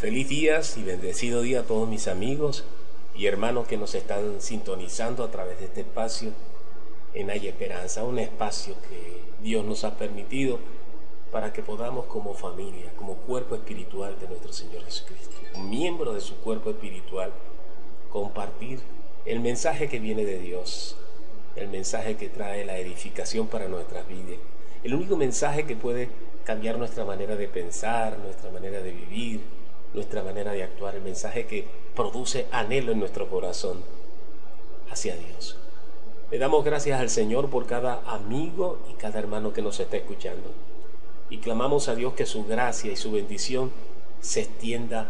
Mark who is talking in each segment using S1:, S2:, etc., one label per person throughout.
S1: Feliz días y bendecido día a todos mis amigos y hermanos que nos están sintonizando a través de este espacio en Hay Esperanza, un espacio que Dios nos ha permitido para que podamos como familia, como cuerpo espiritual de nuestro Señor Jesucristo, miembro de su cuerpo espiritual, compartir el mensaje que viene de Dios, el mensaje que trae la edificación para nuestras vidas, el único mensaje que puede cambiar nuestra manera de pensar, nuestra manera de vivir, nuestra manera de actuar, el mensaje que produce anhelo en nuestro corazón hacia Dios. Le damos gracias al Señor por cada amigo y cada hermano que nos está escuchando. Y clamamos a Dios que su gracia y su bendición se extienda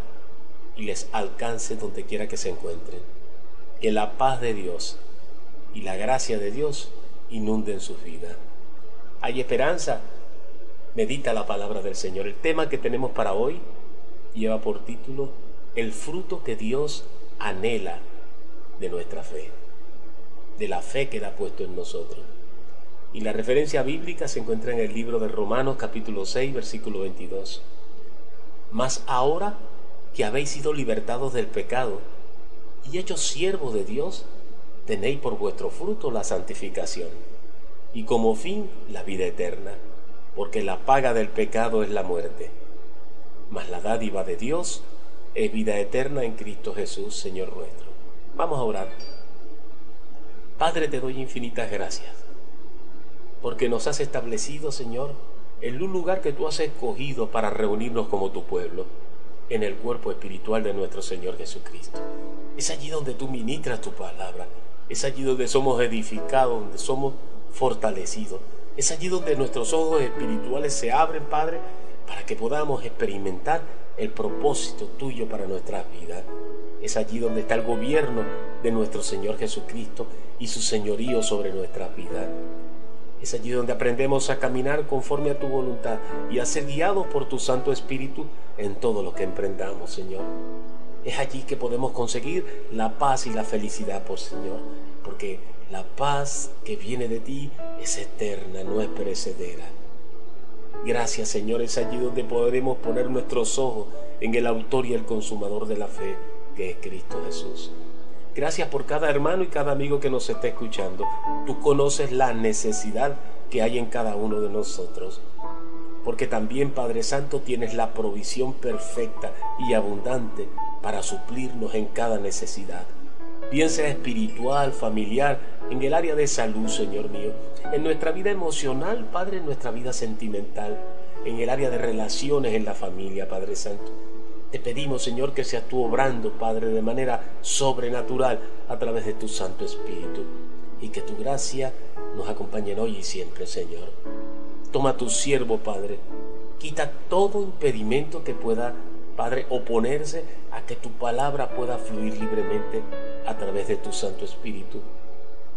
S1: y les alcance donde quiera que se encuentren. Que la paz de Dios y la gracia de Dios inunden sus vidas. Hay esperanza. Medita la palabra del Señor. El tema que tenemos para hoy lleva por título El fruto que Dios anhela de nuestra fe, de la fe que ha puesto en nosotros. Y la referencia bíblica se encuentra en el libro de Romanos capítulo 6 versículo 22. Mas ahora que habéis sido libertados del pecado y hechos siervos de Dios, tenéis por vuestro fruto la santificación y como fin la vida eterna, porque la paga del pecado es la muerte mas la dádiva de Dios es vida eterna en Cristo Jesús, Señor nuestro. Vamos a orar. Padre, te doy infinitas gracias, porque nos has establecido, Señor, en un lugar que tú has escogido para reunirnos como tu pueblo, en el cuerpo espiritual de nuestro Señor Jesucristo. Es allí donde tú ministras tu palabra, es allí donde somos edificados, donde somos fortalecidos, es allí donde nuestros ojos espirituales se abren, Padre, para que podamos experimentar el propósito tuyo para nuestras vidas. Es allí donde está el gobierno de nuestro Señor Jesucristo y su señorío sobre nuestras vidas. Es allí donde aprendemos a caminar conforme a tu voluntad y a ser guiados por tu Santo Espíritu en todo lo que emprendamos, Señor. Es allí que podemos conseguir la paz y la felicidad, por Señor, porque la paz que viene de ti es eterna, no es perecedera. Gracias Señor, es allí donde podremos poner nuestros ojos en el autor y el consumador de la fe, que es Cristo Jesús. Gracias por cada hermano y cada amigo que nos está escuchando. Tú conoces la necesidad que hay en cada uno de nosotros. Porque también, Padre Santo, tienes la provisión perfecta y abundante para suplirnos en cada necesidad bien sea espiritual, familiar, en el área de salud, Señor mío, en nuestra vida emocional, Padre, en nuestra vida sentimental, en el área de relaciones en la familia, Padre Santo. Te pedimos, Señor, que seas tú obrando, Padre, de manera sobrenatural a través de tu Santo Espíritu y que tu gracia nos acompañe hoy y siempre, Señor. Toma tu siervo, Padre, quita todo impedimento que pueda Padre, oponerse a que tu palabra pueda fluir libremente a través de tu Santo Espíritu.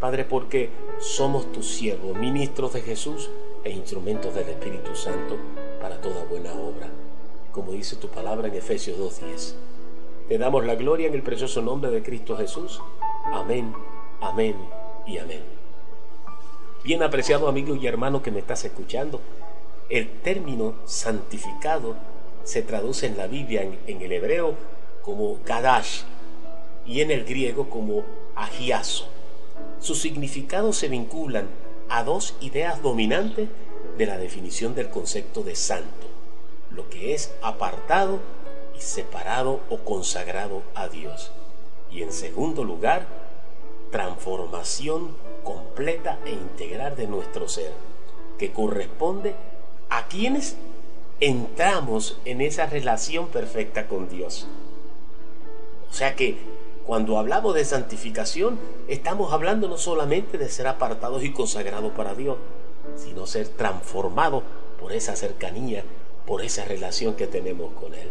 S1: Padre, porque somos tus siervos, ministros de Jesús e instrumentos del Espíritu Santo para toda buena obra, como dice tu palabra en Efesios 2.10. Te damos la gloria en el precioso nombre de Cristo Jesús. Amén, amén y amén. Bien apreciado amigo y hermano que me estás escuchando, el término santificado se traduce en la Biblia en, el hebreo como Kadash y en el griego como agiazo. Sus significados se vinculan a dos ideas dominantes de la definición del concepto de santo, lo que es apartado y separado o consagrado a Dios. Y en segundo lugar, transformación completa e integral de nuestro ser, que corresponde a quienes entramos en esa relación perfecta con Dios. O sea que cuando hablamos de santificación, estamos hablando no solamente de ser apartados y consagrados para Dios, sino ser transformados por esa cercanía, por esa relación que tenemos con Él.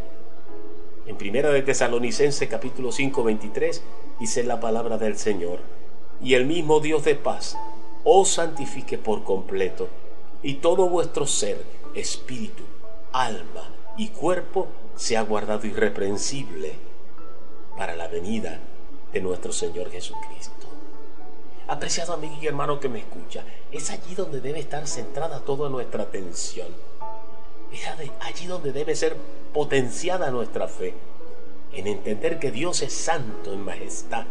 S1: En Primera de Tesalonicenses capítulo 5, 23 dice la palabra del Señor, y el mismo Dios de paz os santifique por completo, y todo vuestro ser, espíritu, alma y cuerpo sea guardado irreprensible para la venida de nuestro Señor Jesucristo. Apreciado amigo y hermano que me escucha, es allí donde debe estar centrada toda nuestra atención. Es allí donde debe ser potenciada nuestra fe, en entender que Dios es santo en majestad,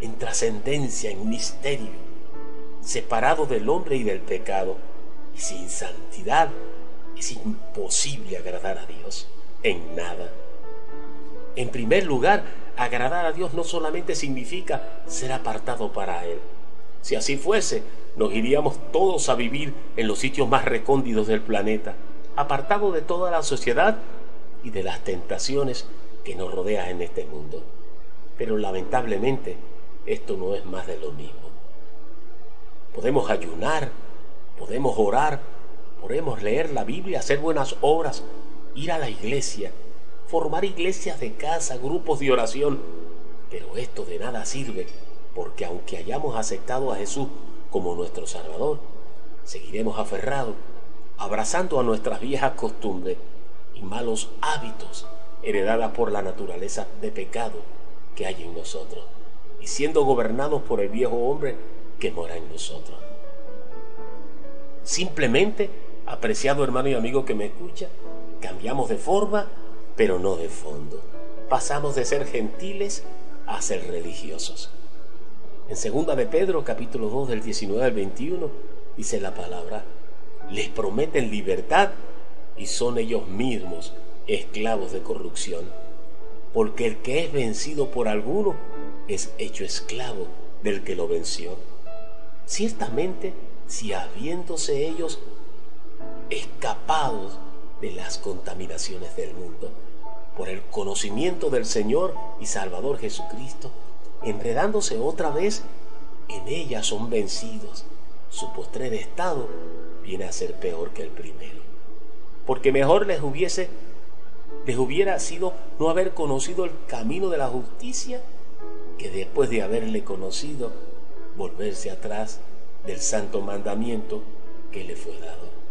S1: en trascendencia, en misterio, separado del hombre y del pecado. Y sin santidad es imposible agradar a Dios en nada. En primer lugar, agradar a Dios no solamente significa ser apartado para Él. Si así fuese, nos iríamos todos a vivir en los sitios más recóndidos del planeta, apartados de toda la sociedad y de las tentaciones que nos rodean en este mundo. Pero lamentablemente esto no es más de lo mismo. Podemos ayunar, podemos orar, podemos leer la Biblia, hacer buenas obras, ir a la iglesia, formar iglesias de casa, grupos de oración, pero esto de nada sirve porque aunque hayamos aceptado a Jesús como nuestro Salvador, seguiremos aferrados, abrazando a nuestras viejas costumbres y malos hábitos heredadas por la naturaleza de pecado que hay en nosotros, y siendo gobernados por el viejo hombre que mora en nosotros. Simplemente, apreciado hermano y amigo que me escucha, cambiamos de forma, pero no de fondo. Pasamos de ser gentiles a ser religiosos. En segunda de Pedro, capítulo 2, del 19 al 21, dice la palabra, les prometen libertad y son ellos mismos esclavos de corrupción. Porque el que es vencido por alguno es hecho esclavo del que lo venció. Ciertamente, si habiéndose ellos escapados de las contaminaciones del mundo, por el conocimiento del Señor y Salvador Jesucristo, enredándose otra vez, en ella son vencidos. Su postrer estado viene a ser peor que el primero. Porque mejor les hubiese les hubiera sido no haber conocido el camino de la justicia que después de haberle conocido volverse atrás del santo mandamiento que le fue dado.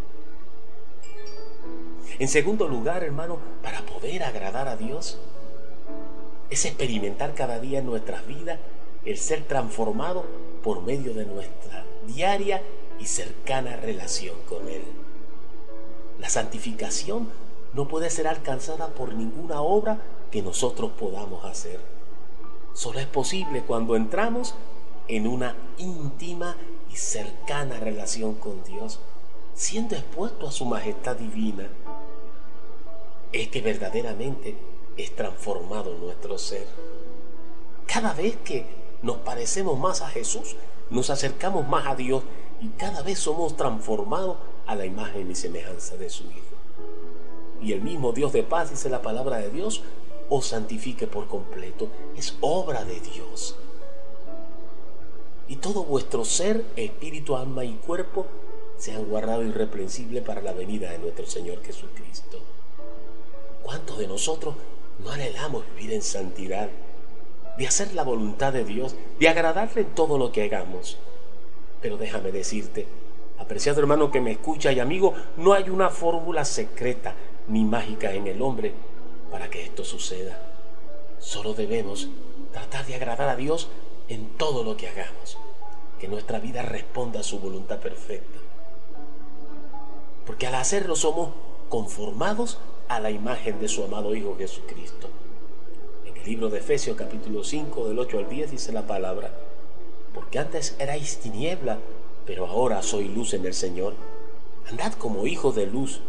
S1: En segundo lugar, hermano, para poder agradar a Dios, es experimentar cada día en nuestras vidas el ser transformado por medio de nuestra diaria y cercana relación con Él. La santificación no puede ser alcanzada por ninguna obra que nosotros podamos hacer. Solo es posible cuando entramos en una íntima y cercana relación con Dios, siendo expuesto a su majestad divina. Es que verdaderamente es transformado nuestro ser. Cada vez que nos parecemos más a Jesús, nos acercamos más a Dios y cada vez somos transformados a la imagen y semejanza de su Hijo. Y el mismo Dios de paz, dice la palabra de Dios, os santifique por completo. Es obra de Dios. Y todo vuestro ser, espíritu, alma y cuerpo sean guardado irreprensible para la venida de nuestro Señor Jesucristo. ¿Cuántos de nosotros no anhelamos vivir en santidad, de hacer la voluntad de Dios, de agradarle en todo lo que hagamos. Pero déjame decirte, apreciado hermano que me escucha y amigo, no hay una fórmula secreta ni mágica en el hombre para que esto suceda. Solo debemos tratar de agradar a Dios en todo lo que hagamos, que nuestra vida responda a su voluntad perfecta. Porque al hacerlo somos conformados a la imagen de su amado Hijo Jesucristo. En el libro de Efesios capítulo 5 del 8 al 10 dice la palabra, porque antes erais tiniebla, pero ahora soy luz en el Señor. Andad como hijos de luz,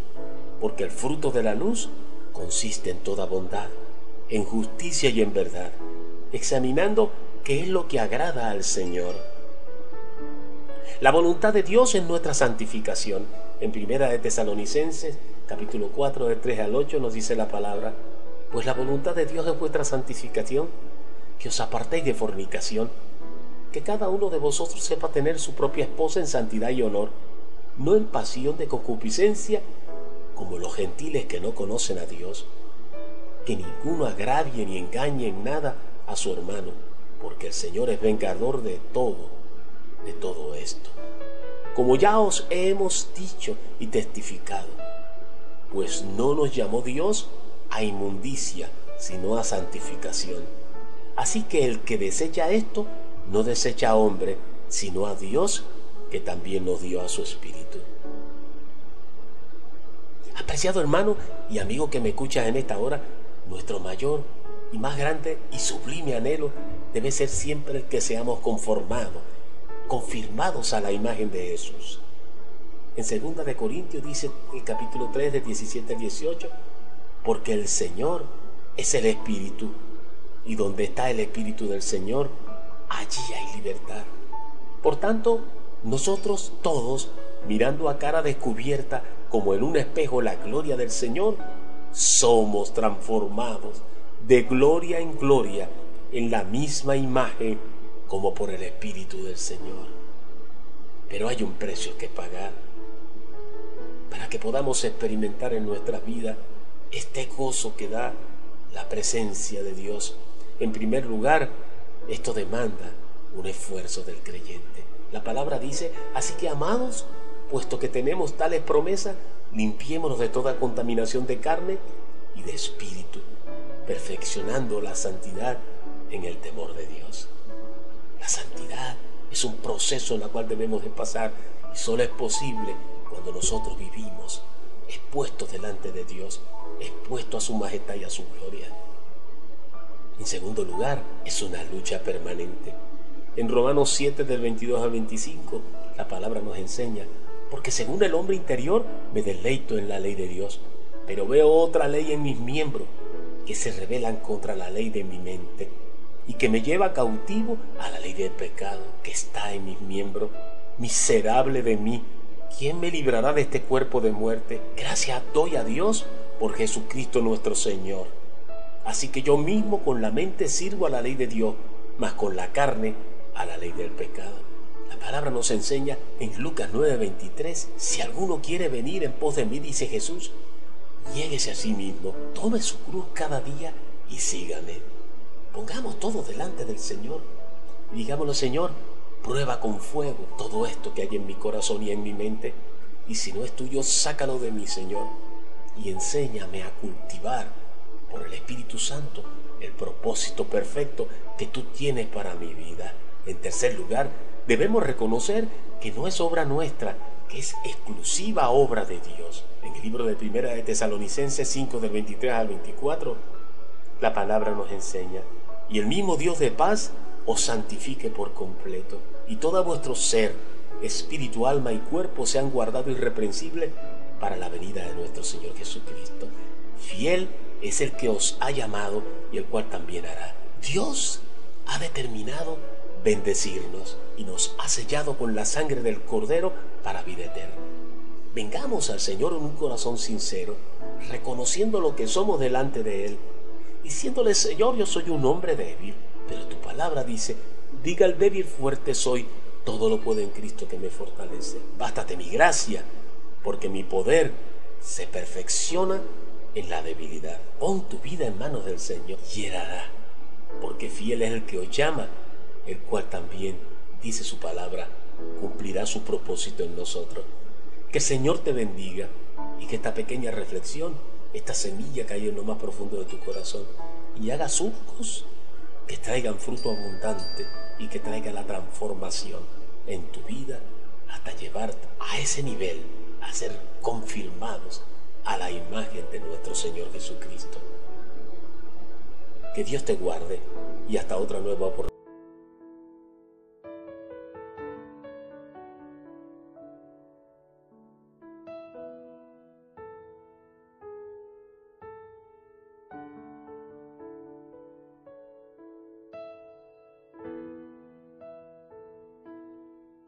S1: porque el fruto de la luz consiste en toda bondad, en justicia y en verdad, examinando qué es lo que agrada al Señor. La voluntad de Dios es nuestra santificación. En primera de Tesalonicenses capítulo 4, del 3 al 8, nos dice la palabra, pues la voluntad de Dios es vuestra santificación, que os apartéis de fornicación, que cada uno de vosotros sepa tener su propia esposa en santidad y honor, no en pasión de concupiscencia, como los gentiles que no conocen a Dios, que ninguno agravie ni engañe en nada a su hermano, porque el Señor es vengador de todo, de todo esto. Como ya os hemos dicho y testificado, pues no nos llamó Dios a inmundicia, sino a santificación. Así que el que desecha esto, no desecha a hombre, sino a Dios, que también nos dio a su Espíritu. Apreciado hermano y amigo que me escuchas en esta hora, nuestro mayor y más grande y sublime anhelo debe ser siempre el que seamos conformados, confirmados a la imagen de Jesús. En 2 de Corintios dice el capítulo 3 de 17 al 18, porque el Señor es el Espíritu, y donde está el Espíritu del Señor, allí hay libertad. Por tanto, nosotros todos, mirando a cara descubierta como en un espejo la gloria del Señor, somos transformados de gloria en gloria en la misma imagen como por el Espíritu del Señor. Pero hay un precio que pagar para que podamos experimentar en nuestra vida este gozo que da la presencia de Dios. En primer lugar, esto demanda un esfuerzo del creyente. La palabra dice, así que amados, puesto que tenemos tales promesas, limpiémonos de toda contaminación de carne y de espíritu, perfeccionando la santidad en el temor de Dios. La santidad es un proceso en el cual debemos de pasar y solo es posible cuando nosotros vivimos expuestos delante de Dios, expuestos a su majestad y a su gloria. En segundo lugar, es una lucha permanente. En Romanos 7 del 22 al 25, la palabra nos enseña, porque según el hombre interior me deleito en la ley de Dios, pero veo otra ley en mis miembros que se rebelan contra la ley de mi mente y que me lleva cautivo a la ley del pecado que está en mis miembros. Miserable de mí, ¿quién me librará de este cuerpo de muerte? Gracias doy a Dios por Jesucristo nuestro Señor. Así que yo mismo con la mente sirvo a la ley de Dios, mas con la carne a la ley del pecado. La palabra nos enseña en Lucas 9:23, si alguno quiere venir en pos de mí, dice Jesús, niéguese a sí mismo, tome su cruz cada día y sígame. Pongamos todo delante del Señor digámoslo, Señor, prueba con fuego todo esto que hay en mi corazón y en mi mente, y si no es tuyo, sácalo de mí, Señor, y enséñame a cultivar por el Espíritu Santo el propósito perfecto que tú tienes para mi vida. En tercer lugar, debemos reconocer que no es obra nuestra, que es exclusiva obra de Dios. En el libro de Primera de Tesalonicenses 5 del 23 al 24, la palabra nos enseña, y el mismo Dios de paz os santifique por completo, y todo vuestro ser, espíritu, alma y cuerpo sean guardados irreprensibles para la venida de nuestro Señor Jesucristo. Fiel es el que os ha llamado y el cual también hará. Dios ha determinado bendecirnos y nos ha sellado con la sangre del Cordero para vida eterna. Vengamos al Señor en un corazón sincero, reconociendo lo que somos delante de Él, diciéndole, Señor, yo soy un hombre débil, pero tu palabra dice, diga al débil fuerte soy, todo lo puedo en Cristo que me fortalece. Bástate mi gracia, porque mi poder se perfecciona en la debilidad. Pon tu vida en manos del Señor y hará, porque fiel es el que os llama el cual también, dice su palabra, cumplirá su propósito en nosotros. Que el Señor te bendiga y que esta pequeña reflexión, esta semilla caiga en lo más profundo de tu corazón y haga surcos que traigan fruto abundante y que traiga la transformación en tu vida hasta llevarte a ese nivel, a ser confirmados a la imagen de nuestro Señor Jesucristo. Que Dios te guarde y hasta otra nueva oportunidad.